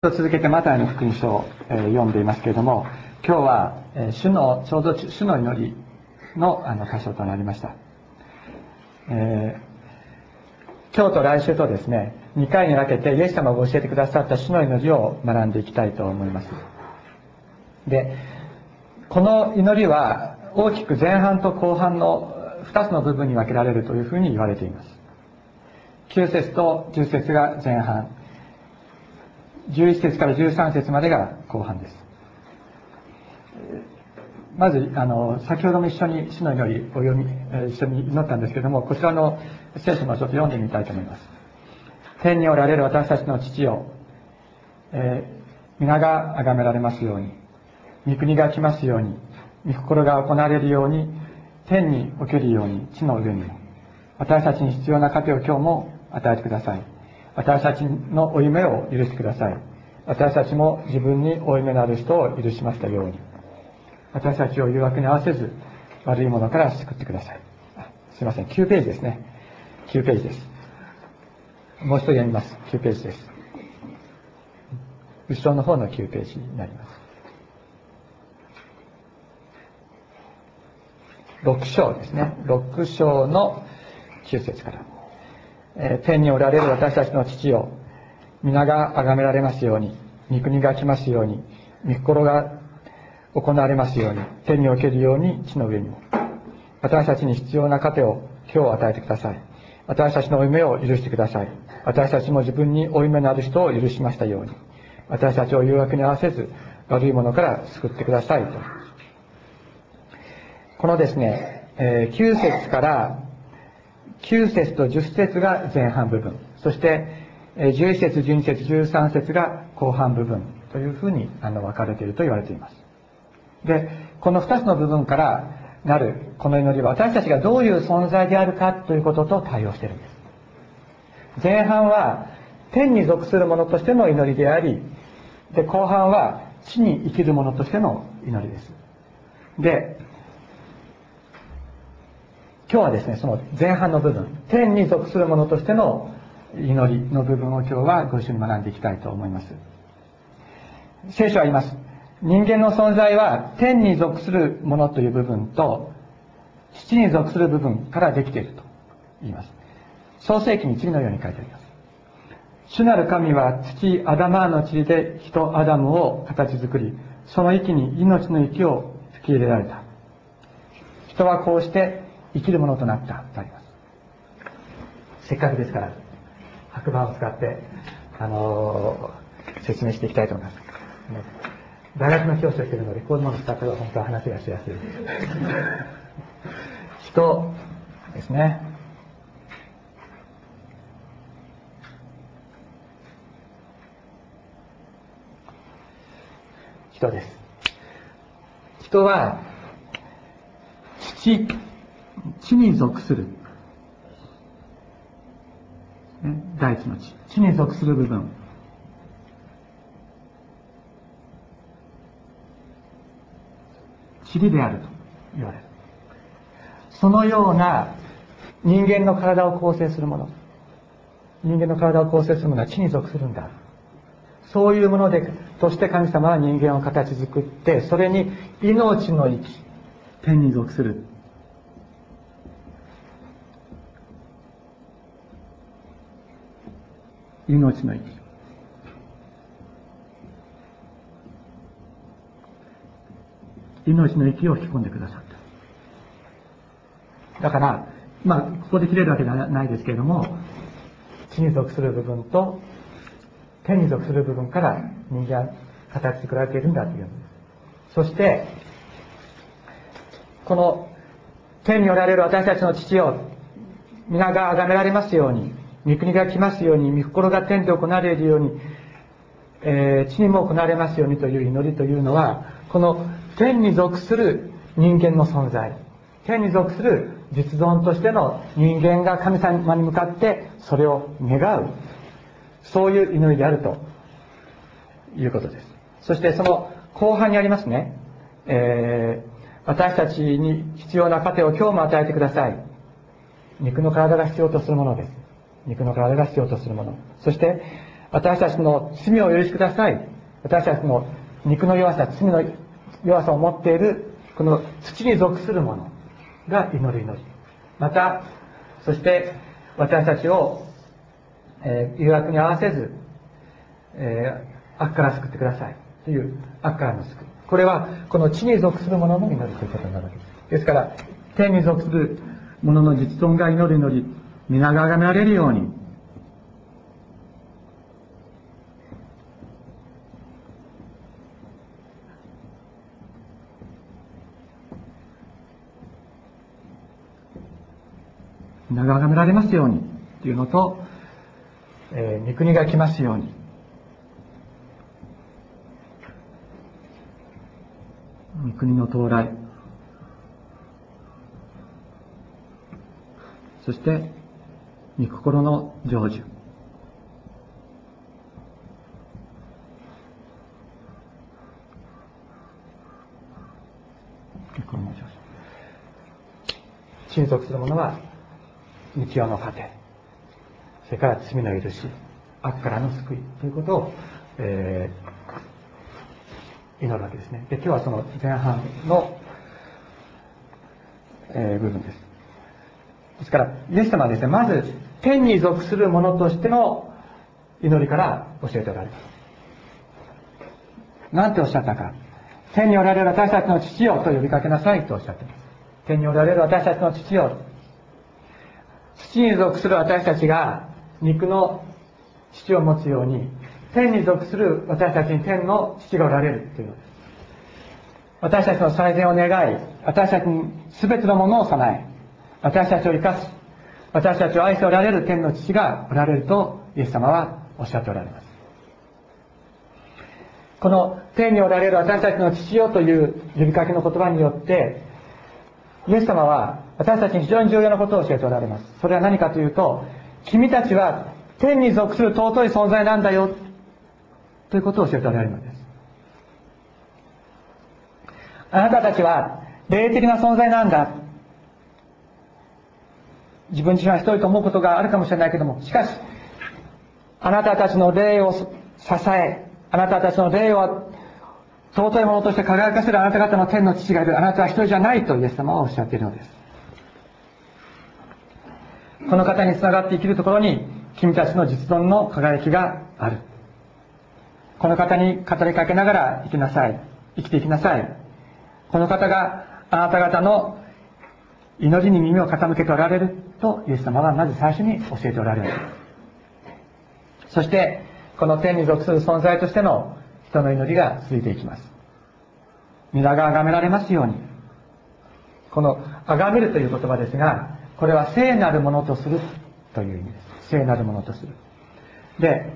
と続けてマタイの福音書を、え読んでいますけれども今日は、え主のちょうど主の祈りのあの箇所となりました、えー今日と来週とですね2回に分けてイエス様が教えてくださった主の祈りを学んでいきたいと思います。でこの祈りは大きく前半と後半の2つの部分に分けられるというふうに言われています。9節と10節が前半。11節から13節までが後半です。まずあの先ほども一緒に主の祈りを読み一緒に祈ったんですけどもこちらの聖書もちょっと読んでみたいと思います。天におられる私たちの父よ、えー皆が崇められますように御国が来ますように御心が行われるように天におけるように地の上にも私たちに必要な糧を今日も与えてください。私たちの負い目を許してください。私たちも自分に負い目のある人を許しましたように。私たちを誘惑に合わせず悪いものから救ってください。すいません。9ページですね。9ページです。もう一度読みます。9ページです。後ろの方の9ページになります。6章ですね。6章の9節から、え天におられる私たちの父よ。皆が崇められますように。御国が来ますように。御心が行われますように。天におけるように地の上に。も私たちに必要な糧を今日与えてください。私たちの負い目を許してください。私たちも自分に負い目のある人を許しましたように。私たちを誘惑に合わせず悪いものから救ってくださいと。このですね、え9節から9節と10節が前半部分そして11節12節13節が後半部分というふうにあの分かれていると言われています。でこの2つの部分からなるこの祈りは私たちがどういう存在であるかということと対応しているんです。前半は天に属する者としての祈りでありで後半は地に生きる者としての祈りです。で今日はですねその前半の部分天に属する者としての祈りの部分を今日はご一緒に学んでいきたいと思います。聖書は言います。人間の存在は天に属するものという部分と土に属する部分からできていると言います。創世記に次のように書いてあります。主なる神は土アダマーの塵で人アダムを形作りその息に命の息を吹き入れられた。人はこうして生きるものとなった。とあります。せっかくですから白板を使って、あのー説明していきたいと思います、ね。大学の教師をしているのでこういうものを使ったら本当は話がしやすい。人ですね。人です。人は地地に属する。ね大地の地。地に属する部分。塵であると言われる。そのような人間の体を構成するもの。人間の体を構成するものは地に属するんだ。そういうものでとして神様は人間を形作ってそれに命の息天に属する。命の息命の息を吹き込んでくださった。だからまあここで切れるわけではないですけれども地に属する部分と天に属する部分から人間は形作られているんだという。そしてこの天におられる私たちの父よ皆が崇められますように御国が来ますように御心が天で行われるように、えー地にも行われますようにという祈りというのはこの天に属する人間の存在天に属する実存としての人間が神様に向かってそれを願うそういう祈りであるということです。そしてその後半にありますね、えー私たちに必要な糧を今日も与えてください。肉の体が必要とするものです。肉の体が必要とするものそして私たちの罪を許しください。私たちの肉の弱さ、罪の弱さを持っている、この土に属するものが祈る祈り。また、そして私たちを、えー、誘惑に合わせず、えー、悪から救ってください。という悪からの救い。これは、この地に属するものの祈りということになるわけです。ですから、天に属するものの実存が祈る祈り、皆が崇められるように、皆が崇められますように。というのと、えー、御国が来ますように。御国の到来。そして御心の成就。親族する者は道夫の糧それから罪の許し。悪からの救いということを、えー、祈るわけですね。で今日はその前半の、えー、部分です。ですからイエス様はですねまず天に属する者としての祈りから教えておられます。何ておっしゃったか。天におられる私たちの父よと呼びかけなさいとおっしゃっています。天におられる私たちの父よ。土に属する私たちが肉の父を持つように天に属する私たちに天の父がおられるというの。です私たちの最善を願い私たちに全てのものを備え私たちを生かす私たちを愛しておられる天の父がおられるとイエス様はおっしゃっておられますこの天におられる私たちの父よという呼びかけの言葉によってイエス様は私たちに非常に重要なことを教えておられます。それは何かというと、君たちは天に属する尊い存在なんだよ、ということを教えておられるのです。あなたたちは霊的な存在なんだ。自分自身は一人と思うことがあるかもしれないけども、しかし、あなたたちの霊を支え、あなたたちの霊を尊いものとして輝かせるあなた方の天の父がいる。あなたは一人じゃないとイエス様はおっしゃっているのです。この方につながって生きるところに、君たちの実存の輝きがある。この方に語りかけながら生きなさい。生きていきなさい。この方があなた方の祈りに耳を傾けておられると、イエス様はまず最初に教えておられる。そして、この天に属する存在としての人の祈りが続いていきます。皆が崇められますように。この、崇めるという言葉ですが、これは聖なるものとするという意味です。聖なるものとする。で、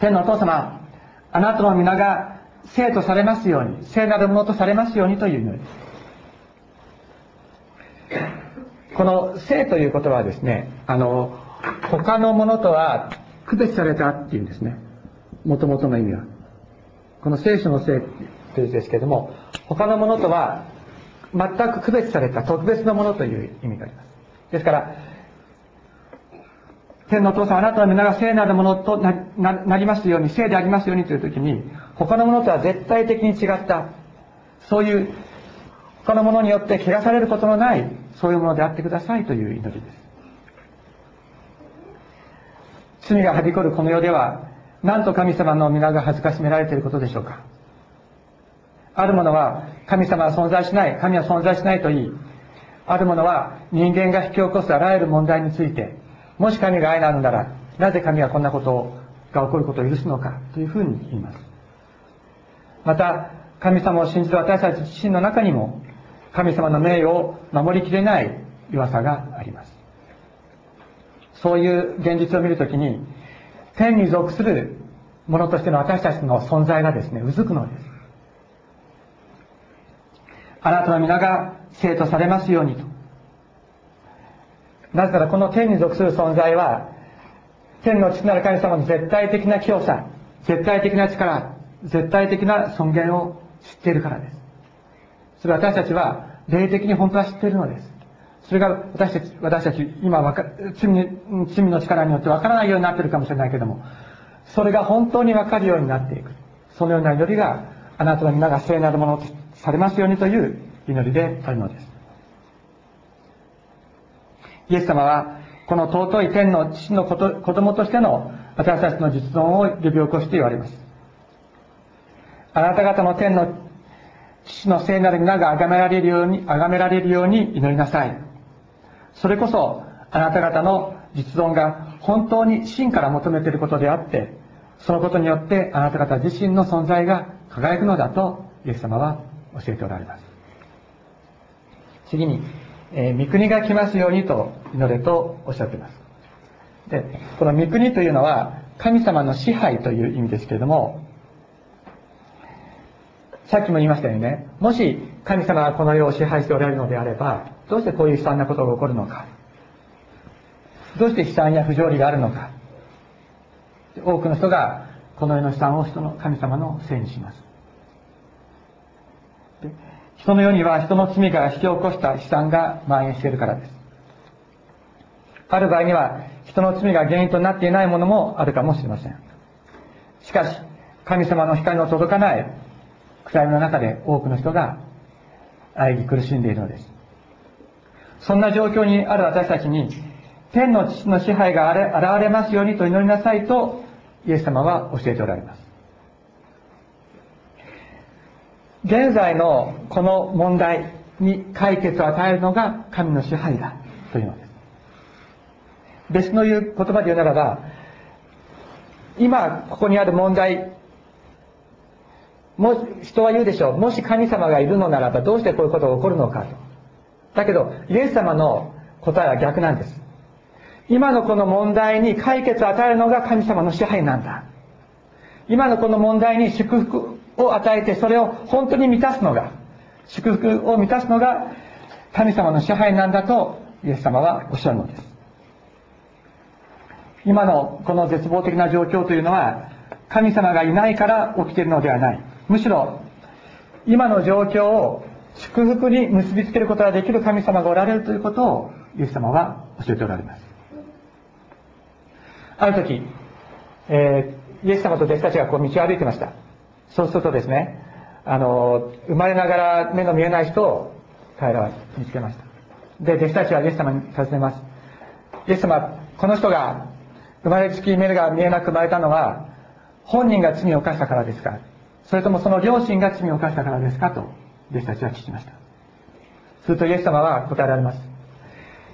天のお父様、あなたの皆が聖とされますように、聖なるものとされますようにという祈りです。この聖という言葉はですね、あの、他のものとは区別されたっていうんですね。もともとの意味は。この聖書の聖という字ですけれども、他のものとは全く区別された特別なものという意味があります。ですから、天のお父さん、あなたの皆が聖なるものとなりますように、聖でありますようにという時に、他のものとは絶対的に違った、そういう、他のものによって汚されることのない、そういうものであってくださいという祈りです。罪がはびこるこの世では、なんと神様の皆が恥ずかしめられていることでしょうか。ある者は神様は存在しない、神は存在しないと言い、ある者は人間が引き起こすあらゆる問題について、もし神が愛なのなら、なぜ神はこんなことが起こることを許すのかというふうに言います。また、神様を信じる私たち自身の中にも、神様の名誉を守りきれない弱さがあります。そういう現実を見るときに、天に属するものとしての私たちの存在がですね、うずくのです。あなたの皆が生徒されますようにと。なぜならこの天に属する存在は、天の父なる神様の絶対的な清さ、絶対的な力、絶対的な尊厳を知っているからです。それは私たちは霊的に本当は知っているのです。それが私たち、私たち、今罪罪の力によってわからないようになっているかもしれないけども、それが本当にわかるようになっていく。そのような祈りがあなたの皆が聖なるものとされますようにという祈りであるのです。イエス様はこの尊い天の父の子供としての私たちの実存を呼び起こして言われます。あなた方の天の父の聖なる皆が崇められるように崇められるように祈りなさい。それこそあなた方の実存が本当に真から求めていることであってそのことによってあなた方自身の存在が輝くのだとイエス様は教えておられます。次に、えー、御国が来ますようにと祈れとおっしゃっています。でこの御国というのは神様の支配という意味ですけれどもさっきも言いましたよね。もし神様がこの世を支配しておられるのであればどうしてこういう悲惨なことが起こるのか。どうして悲惨や不条理があるのか。多くの人がこの世の悲惨を人の神様のせいにします。人の世には人の罪から引き起こした悲惨が蔓延しているからです。ある場合には人の罪が原因となっていないものもあるかもしれません。しかし神様の光の届かない暗闇の中で多くの人が喘ぎ苦しんでいるのです。そんな状況にある私たちに天の父の支配が現れますようにと祈りなさいとイエス様は教えておられます。現在のこの問題に解決を与えるのが神の支配だというのです。別の言う言葉で言うならば今ここにある問題もし人は言うでしょう。もし神様がいるのならばどうしてこういうことが起こるのか。とだけどイエス様の答えは逆なんです。今のこの問題に解決を与えるのが神様の支配なんだ。今のこの問題に祝福を与えてそれを本当に満たすのが祝福を満たすのが神様の支配なんだとイエス様はおっしゃるのです。今のこの絶望的な状況というのは神様がいないから起きているのではない。むしろ今の状況を祝福に結びつけることができる神様がおられるということをイエス様は教えておられます。ある時、えー、イエス様と弟子たちがこう道を歩いてました。そうするとですねあの生まれながら目の見えない人を彼らは見つけました。で弟子たちはイエス様に尋ねます。イエス様この人が生まれつき目が見えなく生まれたのは本人が罪を犯したからですか？それともその両親が罪を犯したからですか？と弟子たちは聞きました。するとイエス様は答えられます。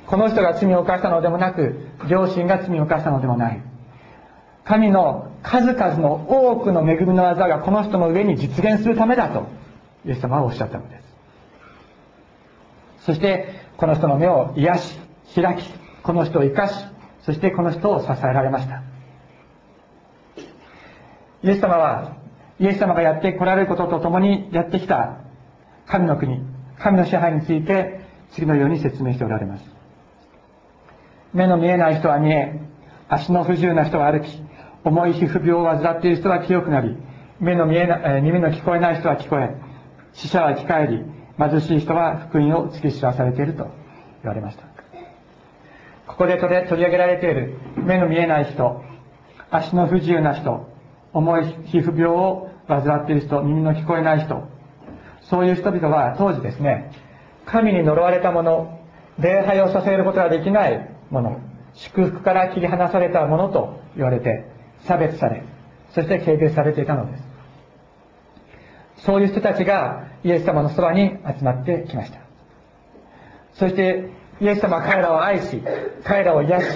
この人が罪を犯したのでもなく両親が罪を犯したのでもない。神の数々の多くの恵みの技がこの人の上に実現するためだとイエス様はおっしゃったのです。そしてこの人の目を癒し開きこの人を生かしそしてこの人を支えられました。イエス様はイエス様がやってこられることとともにやってきた。神の国神の支配について次のように説明しておられます。目の見えない人は見え足の不自由な人は歩き重い皮膚病を患っている人は清くなり目の見えな、耳の聞こえない人は聞こえ死者は生き返り貧しい人は福音を突き知らされていると言われました。ここで取り上げられている目の見えない人足の不自由な人重い皮膚病を患っている人耳の聞こえない人。そういう人々は当時ですね神に呪われた者礼拝をさせることができないもの祝福から切り離されたものと言われて差別されそして軽蔑されていたのです。そういう人たちがイエス様のそばに集まってきました。そしてイエス様は彼らを愛し彼らを癒し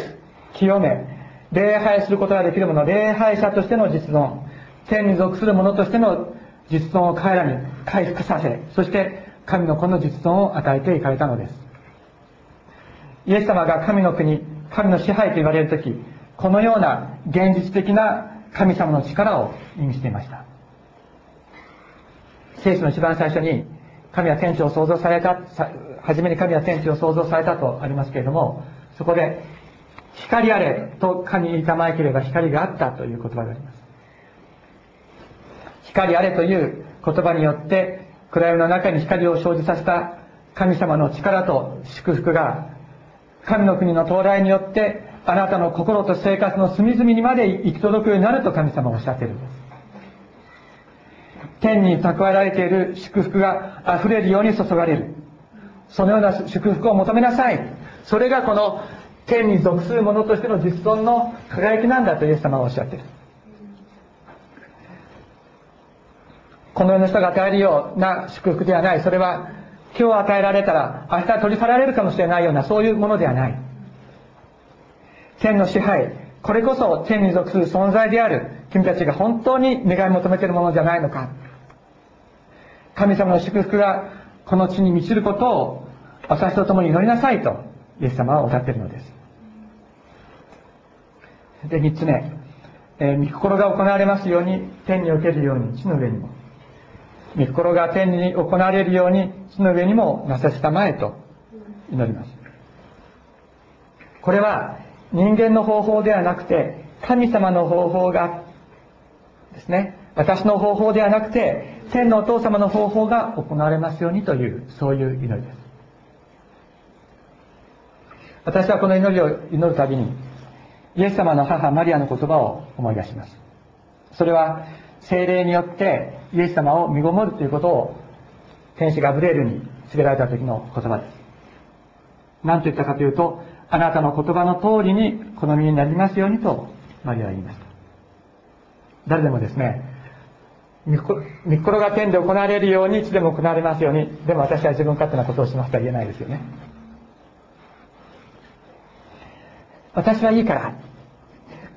清め礼拝することができるもの礼拝者としての実存。天に属する者としての実存を彼らに回復させそして神の子の実存を与えていかれたのです。イエス様が神の国神の支配と言われる時このような現実的な神様の力を意味していました。聖書の一番最初に神は天地を創造された初めに神は天地を創造されたとありますけれどもそこで光あれと神にたまえければ光があったという言葉があります。光あれという言葉によって暗闇の中に光を生じさせた神様の力と祝福が神の国の到来によってあなたの心と生活の隅々にまで行き届くようになると神様はおっしゃっているんです。天に蓄えられている祝福が溢れるように注がれる。そのような祝福を求めなさい。それがこの天に属する者としての実存の輝きなんだとイエス様はおっしゃっている。この世の人が与えるような祝福ではない。それは今日与えられたら明日取り去られるかもしれないようなそういうものではない。天の支配これこそ天に属する存在である。君たちが本当に願い求めているものじゃないのか。神様の祝福がこの地に満ちることを私と共に祈りなさいとイエス様はおっしゃっているのです。で3つ目、えー、御心が行われますように天におけるように地の上にも。御心が天に行われるように地の上にもなさせたまえと祈ります。これは人間の方法ではなくて神様の方法がですね私の方法ではなくて天のお父様の方法が行われますようにというそういう祈りです。私はこの祈りを祈るたびにイエス様の母マリアの言葉を思い出します。それは精霊によってイエス様を身ごもるということを天使ガブレールに告げられた時の言葉です。何と言ったかというとあなたの言葉の通りに好みになりますようにとマリアは言いました。誰でもですね御心が天で行われるように地でも行われますようにでも私は自分勝手なことをしますとは言えないですよね。私はいいから。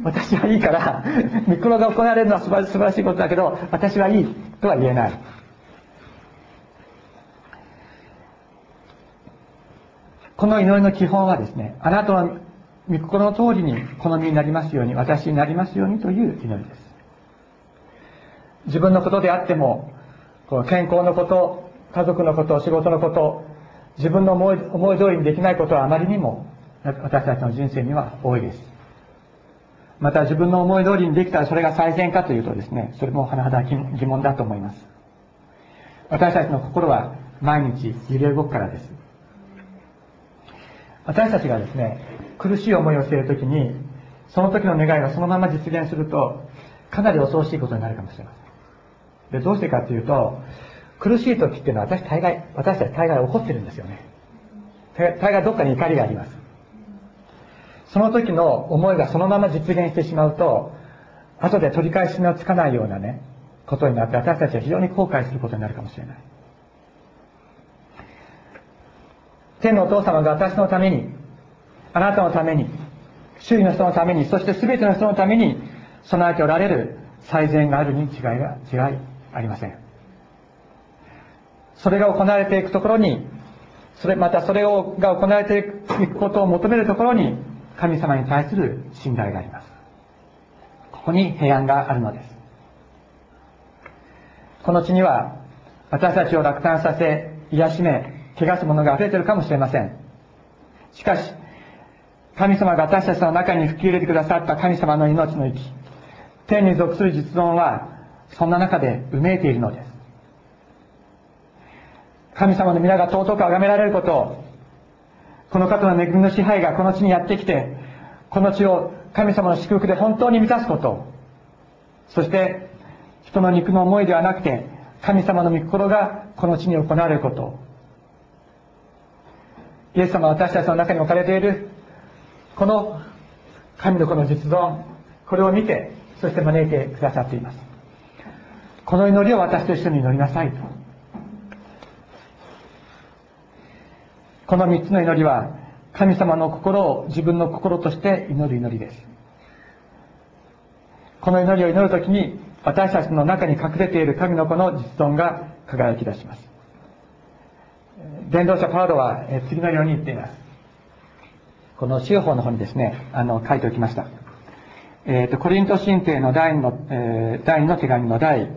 私はいいから 御心が行われるのは素晴らしいことだけど私はいいとは言えない。この祈りの基本はですねあなたの御心の通りに好みになりますように私になりますようにという祈りです。自分のことであっても健康のこと家族のこと仕事のこと自分の思い思い通りにできないことはあまりにも私たちの人生には多いです。また自分の思い通りにできたらそれが最善かというとですねそれも甚だ疑問だと思います。私たちの心は毎日揺れ動くからです。私たちがですね苦しい思いをしている時にその時の願いがそのまま実現するとかなり恐ろしいことになるかもしれません。でどうしてかというと苦しい時っていうのは私大概私たち大概怒ってるんですよね。大概どっかに怒りがあります。その時の思いがそのまま実現してしまうと後で取り返しのつかないようなねことになって私たちは非常に後悔することになるかもしれない。天のお父様が私のためにあなたのために周囲の人のためにそして全ての人のために備えておられる最善があるに違いが違いありません。それが行われていくところにそれまたそれをが行われていくことを求めるところに神様に対する信頼があります。ここに平安があるのです。この地には私たちを落胆させ癒しめ汚すものが溢れているかもしれません。しかし神様が私たちの中に吹き入れてくださった神様の命の息天に属する実存はそんな中でうめいているのです。神様の皆が尊く崇められることをこの方の恵みの支配がこの地にやってきてこの地を神様の祝福で本当に満たすこと。そして人の肉の思いではなくて神様の御心がこの地に行われること。イエス様は私たちの中に置かれているこの神の子の実存これを見てそして招いてくださっています。この祈りを私と一緒に祈りなさいと。この3つの祈りは神様の心を自分の心として祈る祈りです。この祈りを祈るときに私たちの中に隠れている神の子の実存が輝き出します。伝道者パウロは次のように言っています。この司法の方にですねあの書いておきました。えーと、コリント神帝の第2の,、えー、第2の手紙の第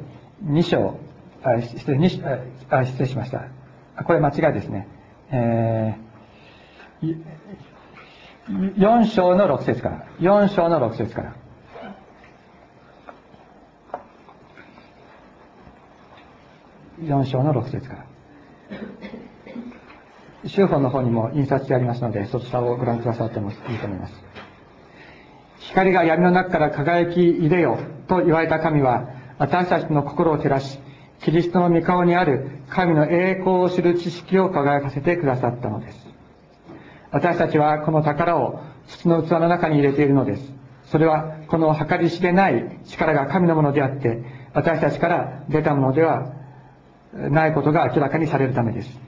2章あ失礼あ失礼しました。これ間違いですね、えー、4章の6節から。4章の6節から。4章の6節から。修法の方にも印刷してありますのでそちらをご覧くださってもいいと思います。光が闇の中から輝き入れよと言われた神は、私たちの心を照らし、キリストの御顔にある神の栄光を知る知識を輝かせてくださったのです。私たちはこの宝を土の器の中に入れているのです。それはこの計り知れない力が神のものであって、私たちから出たものではないことが明らかにされるためです。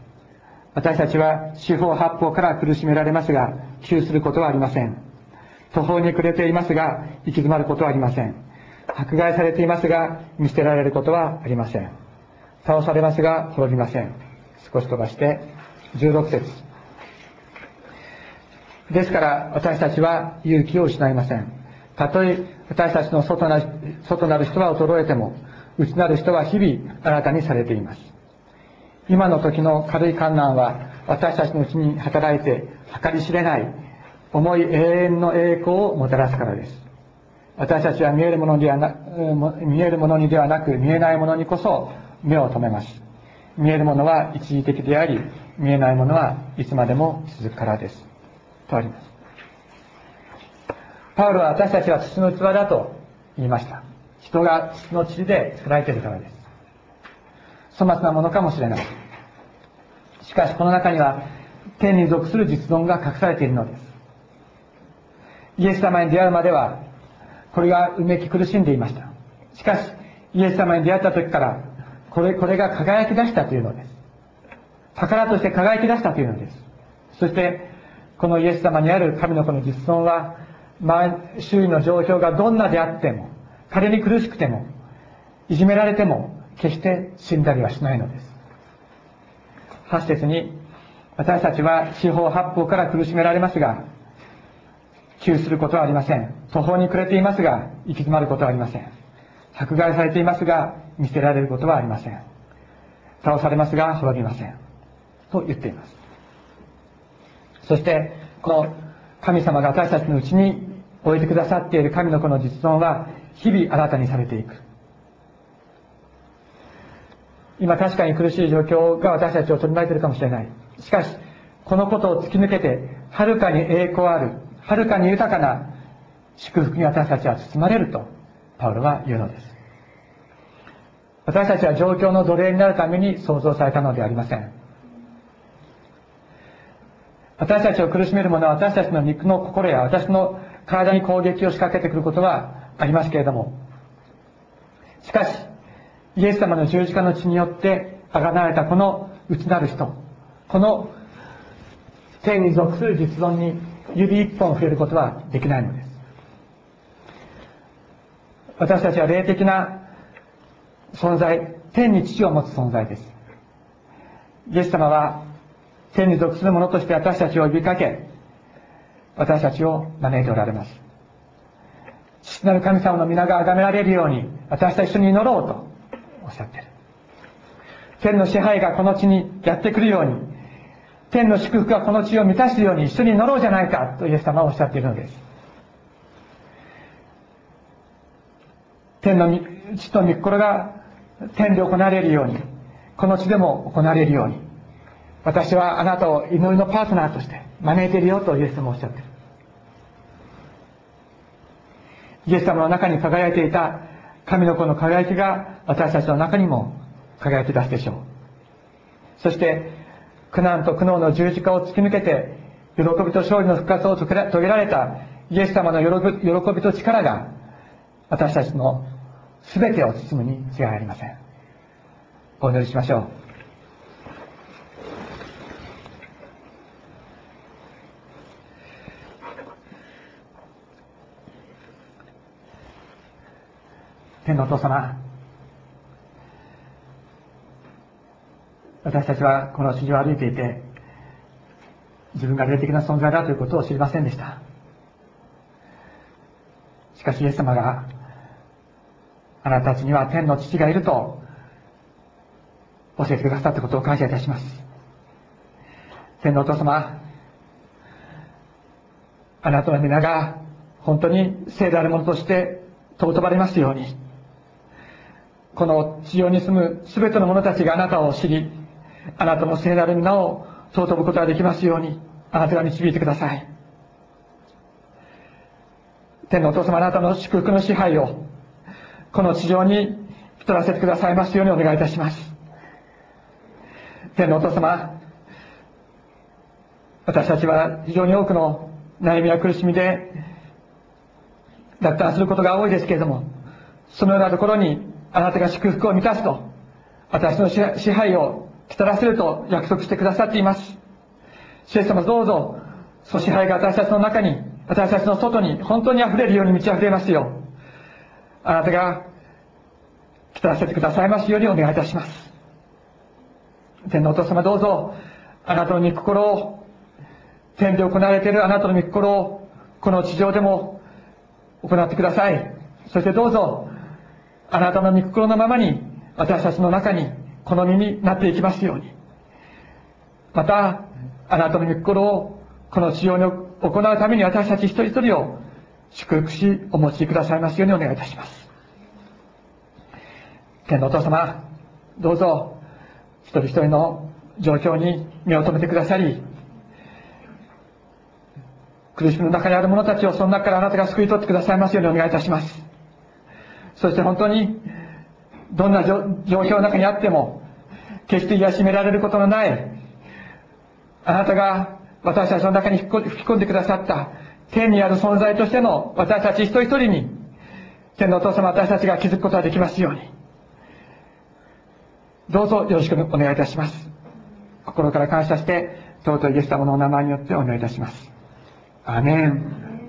私たちは四方八方から苦しめられますが、窮することはありません。途方に暮れていますが、行き詰まることはありません。迫害されていますが、見捨てられることはありません。倒されますが、滅びません。少し飛ばして、16節ですから、私たちは勇気を失いません。たとえ私たちの外な外なる人は衰えても、内なる人は日々新たにされています。今の時の軽い観難は、私たちのうちに働いて、計り知れない重い永遠の栄光をもたらすからです。私たちは見えるものではな、見えるものにではなく、見えないものにこそ目を留めます。見えるものは一時的であり、見えないものはいつまでも続くからです。とあります。パウロは私たちは土の器だと言いました。人が土の塵で作られているからです。粗末なものかもしれない。しかしこの中には天に属する実存が隠されているのです。イエス様に出会うまでは、これがうめき苦しんでいました。しかし、イエス様に出会った時から、これ、これが輝き出したというのです。宝として輝き出したというのです。そして、このイエス様にある神の子の実存は、周囲の状況がどんなであっても、仮に苦しくても、いじめられても、決して死んだりはしないのです。8節に、私たちは四方八方から苦しめられますが、窮することはありません。途方に暮れていますが、行き詰まることはありません。迫害されていますが、見捨てられることはありません。倒されますが、滅びません。と言っています。そして、この神様が私たちのうちに置いてくださっている神の子の実存は、日々新たにされていく。今確かに苦しい状況が私たちを取り巻いているかもしれない。しかし、このことを突き抜けて、はるかに栄光ある、はるかに豊かな祝福に私たちは包まれると、パウロは言うのです。私たちは状況の奴隷になるために創造されたのではありません。私たちを苦しめるものは私たちの肉の心や私の体に攻撃を仕掛けてくることはありますけれども、しかし、イエス様の十字架の血によって贖がれたこの内なる人、この天に属する実存に指一本触れることはできないのです。私たちは霊的な存在、天に父を持つ存在です。イエス様は天に属する者として私たちを呼びかけ、私たちを招いておられます。父なる神様の皆が崇められるように、私と一緒に祈ろうとおっしゃっている。天の支配がこの地にやってくるように、天の祝福がこの地を満たすように一緒に祈ろうじゃないかとイエス様はおっしゃっているのです。天の地と御心が天で行われるように、この地でも行われるように、私はあなたを祈りのパートナーとして招いているよとイエス様おっしゃっている。イエス様の中に輝いていた神の子の輝きが私たちの中にも輝き出すでしょう。そして、苦難と苦悩の十字架を突き抜けて、喜びと勝利の復活を遂げられたイエス様の喜びと力が、私たちの全てを包むに違いありません。お祈りしましょう。天のお父様、私たちはこの地上を歩いていて、自分が霊的な存在だということを知りませんでした。しかしイエス様が、あなたたちには天の父がいると教えてくださったことを感謝いたします。天のお父様、あなたの皆が本当に聖であるものとして尊ばれますように、この地上に住む全ての者たちがあなたを知り、あなたの聖なる皆を尊ぶことができますように、あなたが導いてください。天のお父様あなたの祝福の支配をこの地上に来らせてくださいますようにお願いいたします。天のお父様私たちは非常に多くの悩みや苦しみで落胆することが多いですけれどもそのようなところにあなたが祝福を満たすと私の支配を来たらせると約束してくださっています。主イエス様どうぞその支配が私たちの中に私たちの外に本当に溢れるように満ち溢れますようあなたが来たらせてくださいますようにお願いいたします。天のお父様どうぞあなたの御心を天で行われているあなたの御心をこの地上でも行ってください。そしてどうぞあなたの御心のままに私たちの中に好みになっていきますように。またあなたの御心をこの地上に行うために私たち一人一人を祝福しお持ちくださいますようにお願いいたします。天のお父様どうぞ一人一人の状況に目を留めてくださり苦しみの中にある者たちをその中からあなたが救い取ってくださいますようにお願いいたします。そして本当にどんな状況の中にあっても決して癒しめられることのないあなたが私たちの中に吹き込んでくださった天にある存在としての私たち一人一人に天のお父様私たちが気づくことができますように。どうぞよろしくお願いいたします。心から感謝して尊いイエス様のお名前によってお願いいたします。アメン。